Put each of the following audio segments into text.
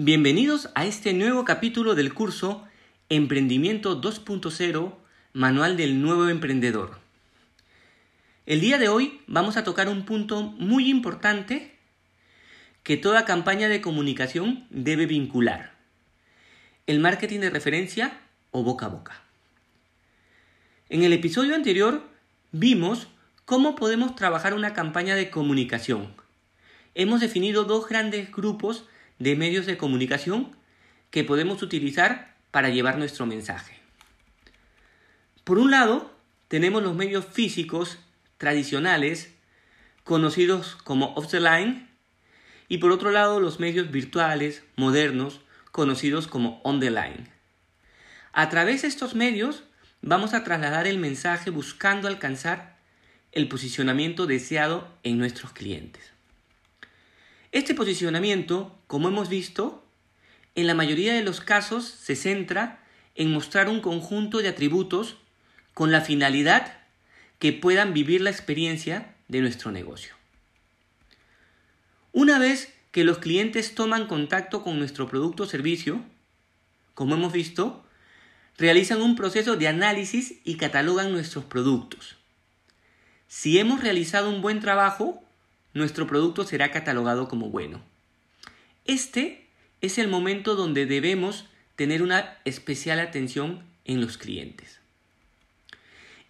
Bienvenidos a este nuevo capítulo del curso Emprendimiento 2.0, Manual del Nuevo Emprendedor. El día de hoy vamos a tocar un punto muy importante que toda campaña de comunicación debe vincular. El marketing de referencia o boca a boca. En el episodio anterior vimos cómo podemos trabajar una campaña de comunicación. Hemos definido dos grandes grupos de medios de comunicación que podemos utilizar para llevar nuestro mensaje. Por un lado, tenemos los medios físicos tradicionales, conocidos como off the line, y por otro lado los medios virtuales, modernos, conocidos como on the line. A través de estos medios vamos a trasladar el mensaje buscando alcanzar el posicionamiento deseado en nuestros clientes. Este posicionamiento, como hemos visto, en la mayoría de los casos se centra en mostrar un conjunto de atributos con la finalidad que puedan vivir la experiencia de nuestro negocio. Una vez que los clientes toman contacto con nuestro producto o servicio, como hemos visto, realizan un proceso de análisis y catalogan nuestros productos. Si hemos realizado un buen trabajo, nuestro producto será catalogado como bueno. Este es el momento donde debemos tener una especial atención en los clientes.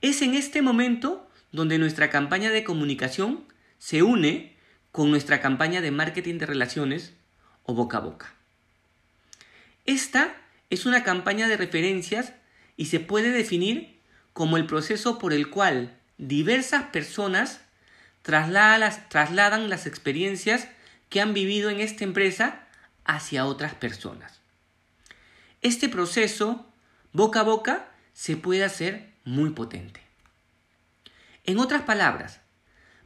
Es en este momento donde nuestra campaña de comunicación se une con nuestra campaña de marketing de relaciones o boca a boca. Esta es una campaña de referencias y se puede definir como el proceso por el cual diversas personas trasladan las, experiencias que han vivido en esta empresa hacia otras personas. Este proceso, boca a boca, se puede hacer muy potente. En otras palabras,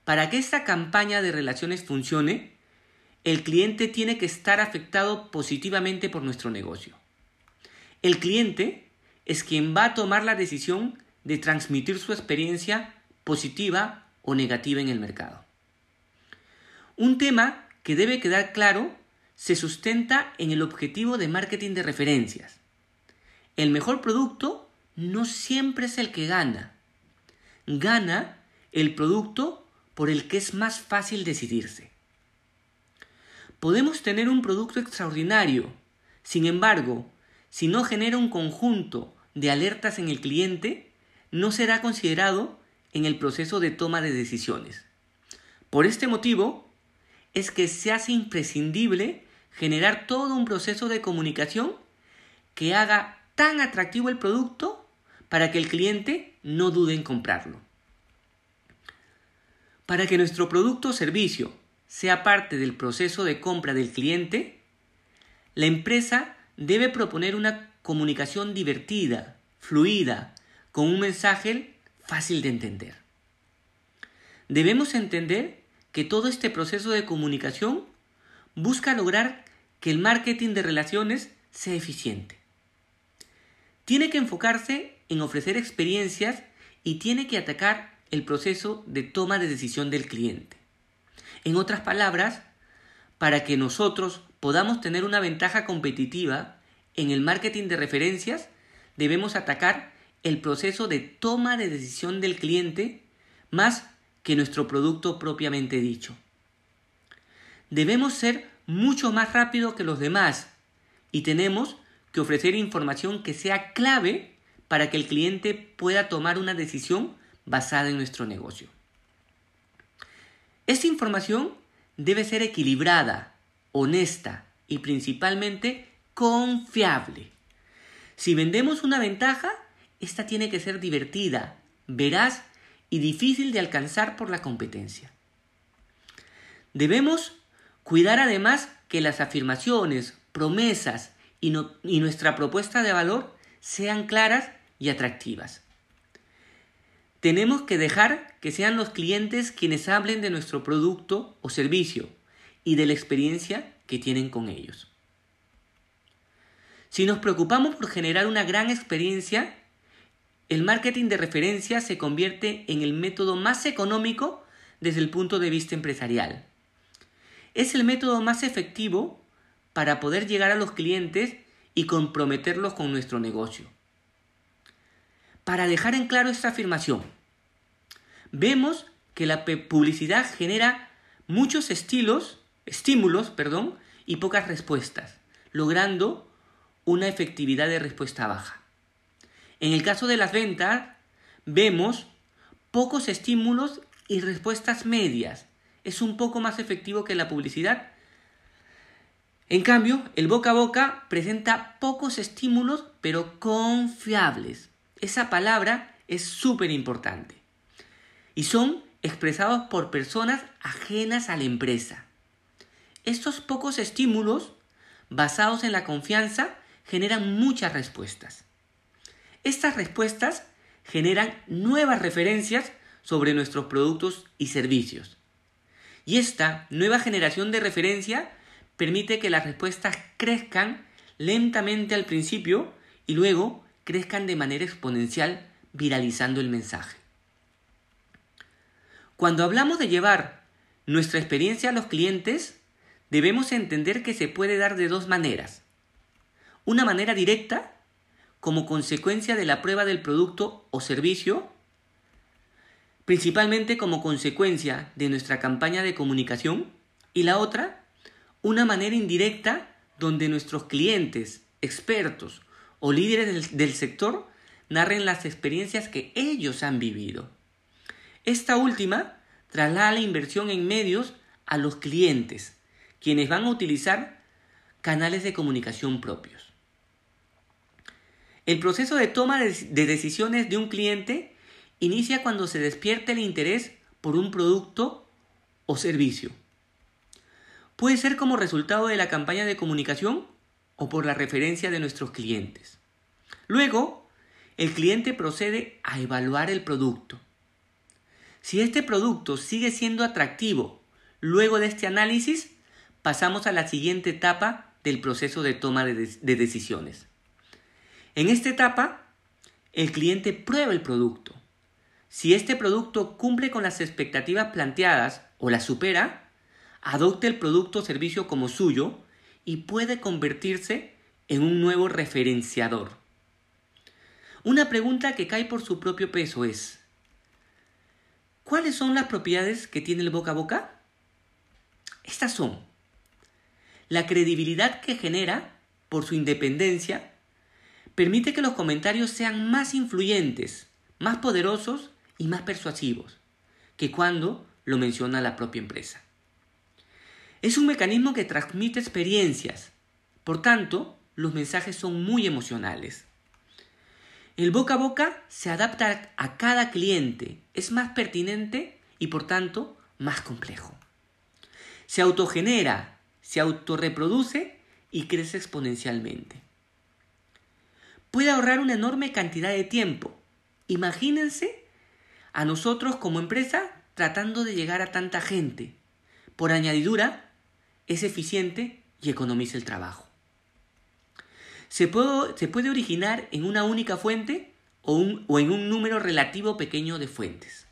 para que esta campaña de relaciones funcione, el cliente tiene que estar afectado positivamente por nuestro negocio. El cliente es quien va a tomar la decisión de transmitir su experiencia positiva o negativa en el mercado. Un tema que debe quedar claro se sustenta en el objetivo de marketing de referencias. El mejor producto no siempre es el que gana. Gana el producto por el que es más fácil decidirse. Podemos tener un producto extraordinario, sin embargo, si no genera un conjunto de alertas en el cliente, no será considerado en el proceso de toma de decisiones. Por este motivo, es que se hace imprescindible generar todo un proceso de comunicación que haga tan atractivo el producto para que el cliente no dude en comprarlo. Para que nuestro producto o servicio sea parte del proceso de compra del cliente, la empresa debe proponer una comunicación divertida, fluida, con un mensaje fácil de entender. Debemos entender que todo este proceso de comunicación busca lograr que el marketing de relaciones sea eficiente. Tiene que enfocarse en ofrecer experiencias y tiene que atacar el proceso de toma de decisión del cliente. En otras palabras, para que nosotros podamos tener una ventaja competitiva en el marketing de referencias, debemos atacar el proceso de toma de decisión del cliente más que nuestro producto propiamente dicho. Debemos ser mucho más rápido que los demás y tenemos que ofrecer información que sea clave para que el cliente pueda tomar una decisión basada en nuestro negocio. Esta información debe ser equilibrada, honesta y principalmente confiable. Si vendemos una ventaja, esta tiene que ser divertida, veraz y difícil de alcanzar por la competencia. Debemos cuidar además que las afirmaciones, promesas y, y nuestra propuesta de valor sean claras y atractivas. Tenemos que dejar que sean los clientes quienes hablen de nuestro producto o servicio y de la experiencia que tienen con ellos. Si nos preocupamos por generar una gran experiencia, el marketing de referencia se convierte en el método más económico desde el punto de vista empresarial. Es el método más efectivo para poder llegar a los clientes y comprometerlos con nuestro negocio. Para dejar en claro esta afirmación, vemos que la publicidad genera muchos estilos, estímulos, perdón, y pocas respuestas, logrando una efectividad de respuesta baja. En el caso de las ventas, vemos pocos estímulos y respuestas medias. Es un poco más efectivo que la publicidad. En cambio, el boca a boca presenta pocos estímulos, pero confiables. Esa palabra es súper importante. Y son expresados por personas ajenas a la empresa. Estos pocos estímulos, basados en la confianza, generan muchas respuestas. Estas respuestas generan nuevas referencias sobre nuestros productos y servicios. Y esta nueva generación de referencia permite que las respuestas crezcan lentamente al principio y luego crezcan de manera exponencial viralizando el mensaje. Cuando hablamos de llevar nuestra experiencia a los clientes, debemos entender que se puede dar de dos maneras. Una manera directa, como consecuencia de la prueba del producto o servicio, principalmente como consecuencia de nuestra campaña de comunicación, y la otra, una manera indirecta donde nuestros clientes, expertos o líderes del, sector narren las experiencias que ellos han vivido. Esta última traslada la inversión en medios a los clientes, quienes van a utilizar canales de comunicación propios. El proceso de toma de decisiones de un cliente inicia cuando se despierta el interés por un producto o servicio. Puede ser como resultado de la campaña de comunicación o por la referencia de nuestros clientes. Luego, el cliente procede a evaluar el producto. Si este producto sigue siendo atractivo luego de este análisis, pasamos a la siguiente etapa del proceso de toma de, decisiones. En esta etapa, el cliente prueba el producto. Si este producto cumple con las expectativas planteadas o las supera, adopte el producto o servicio como suyo y puede convertirse en un nuevo referenciador. Una pregunta que cae por su propio peso es, ¿cuáles son las propiedades que tiene el boca a boca? Estas son la credibilidad que genera por su independencia, permite que los comentarios sean más influyentes, más poderosos y más persuasivos que cuando lo menciona la propia empresa. Es un mecanismo que transmite experiencias. Por tanto, los mensajes son muy emocionales. El boca a boca se adapta a cada cliente, es más pertinente y por tanto más complejo. Se autogenera, se autorreproduce y crece exponencialmente. Puede ahorrar una enorme cantidad de tiempo. Imagínense a nosotros como empresa tratando de llegar a tanta gente. Por añadidura, es eficiente y economiza el trabajo. Se puede, originar en una única fuente o, o en un número relativo pequeño de fuentes.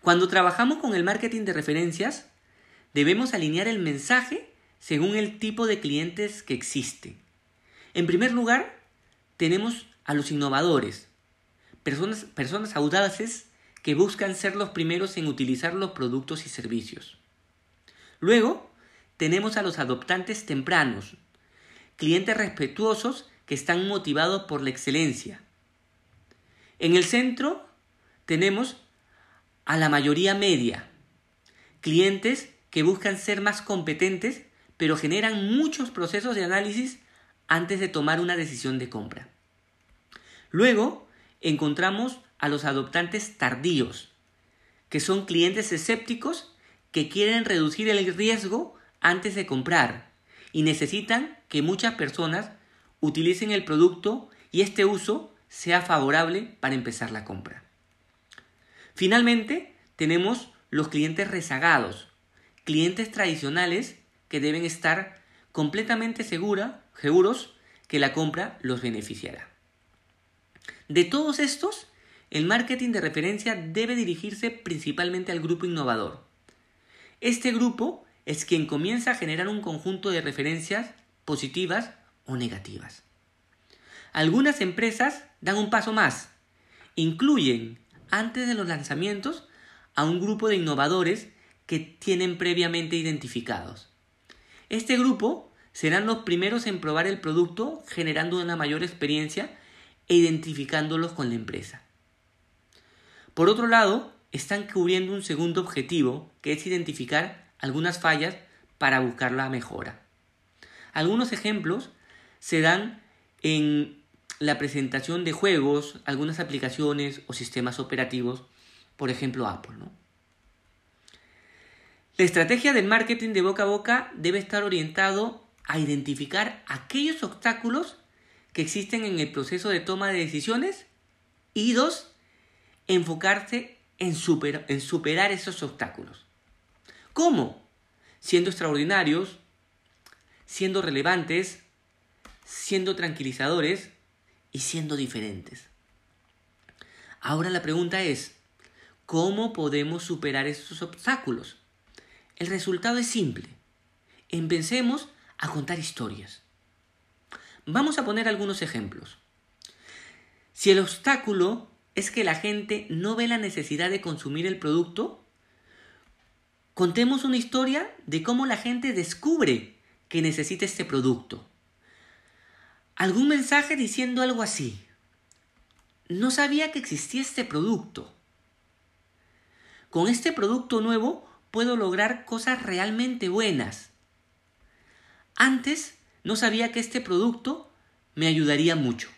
Cuando trabajamos con el marketing de referencias, debemos alinear el mensaje según el tipo de clientes que existe. En primer lugar, tenemos a los innovadores, personas, personas audaces que buscan ser los primeros en utilizar los productos y servicios. Luego, tenemos a los adoptantes tempranos, clientes respetuosos que están motivados por la excelencia. En el centro tenemos a la mayoría media, clientes que buscan ser más competentes pero generan muchos procesos de análisis antes de tomar una decisión de compra. Luego encontramos a los adoptantes tardíos, que son clientes escépticos que quieren reducir el riesgo antes de comprar y necesitan que muchas personas utilicen el producto y este uso sea favorable para empezar la compra. Finalmente, tenemos los clientes rezagados, clientes tradicionales que deben estar completamente segura, seguros que la compra los beneficiará. De todos estos, el marketing de referencia debe dirigirse principalmente al grupo innovador, este grupo es quien comienza a generar un conjunto de referencias positivas o negativas. Algunas empresas dan un paso más. Incluyen, antes de los lanzamientos, a un grupo de innovadores que tienen previamente identificados. Este grupo serán los primeros en probar el producto generando una mayor experiencia e identificándolos con la empresa. Por otro lado, están cubriendo un segundo objetivo, que es identificar algunas fallas para buscar la mejora. Algunos ejemplos se dan en la presentación de juegos, algunas aplicaciones o sistemas operativos, por ejemplo Apple. La estrategia del marketing de boca a boca debe estar orientado a identificar aquellos obstáculos que existen en el proceso de toma de decisiones y dos, enfocarse en, superar esos obstáculos. ¿Cómo? Siendo extraordinarios, siendo relevantes, siendo tranquilizadores y siendo diferentes. Ahora la pregunta es, ¿cómo podemos superar esos obstáculos? El resultado es simple. Empecemos a contar historias. Vamos a poner algunos ejemplos. Si el obstáculo es que la gente no ve la necesidad de consumir el producto, contemos una historia de cómo la gente descubre que necesita este producto. Algún mensaje diciendo algo así. No sabía que existía este producto. Con este producto nuevo puedo lograr cosas realmente buenas. Antes no sabía que este producto me ayudaría mucho.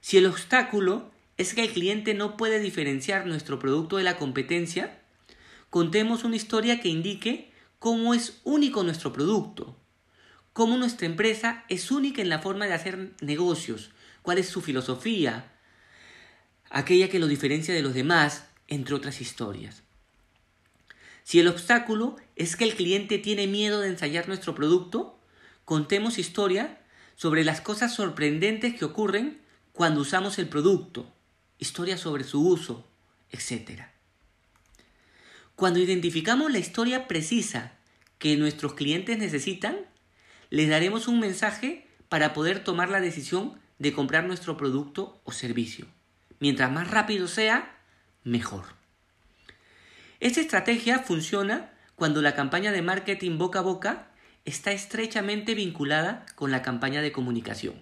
Si el obstáculo es que el cliente no puede diferenciar nuestro producto de la competencia, contemos una historia que indique cómo es único nuestro producto, cómo nuestra empresa es única en la forma de hacer negocios, cuál es su filosofía, aquella que lo diferencia de los demás, entre otras historias. Si el obstáculo es que el cliente tiene miedo de ensayar nuestro producto, contemos historia sobre las cosas sorprendentes que ocurren cuando usamos el producto, historia sobre su uso, etc. Cuando identificamos la historia precisa que nuestros clientes necesitan, les daremos un mensaje para poder tomar la decisión de comprar nuestro producto o servicio. Mientras más rápido sea, mejor. Esta estrategia funciona cuando la campaña de marketing boca a boca está estrechamente vinculada con la campaña de comunicación.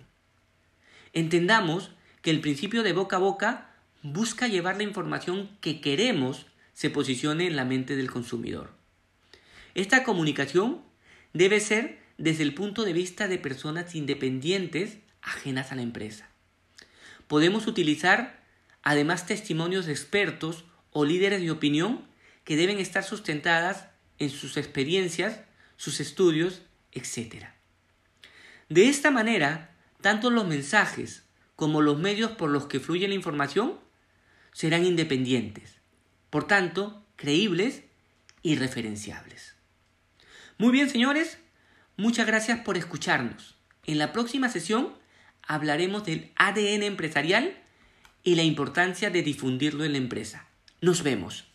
Entendamos que el principio de boca a boca busca llevar la información que queremos se posicione en la mente del consumidor. Esta comunicación debe ser desde el punto de vista de personas independientes ajenas a la empresa. Podemos utilizar además testimonios de expertos o líderes de opinión que deben estar sustentadas en sus experiencias, sus estudios, etc. De esta manera, tanto los mensajes como los medios por los que fluye la información serán independientes, por tanto, creíbles y referenciables. Muy bien, señores, muchas gracias por escucharnos. En la próxima sesión hablaremos del ADN empresarial y la importancia de difundirlo en la empresa. Nos vemos.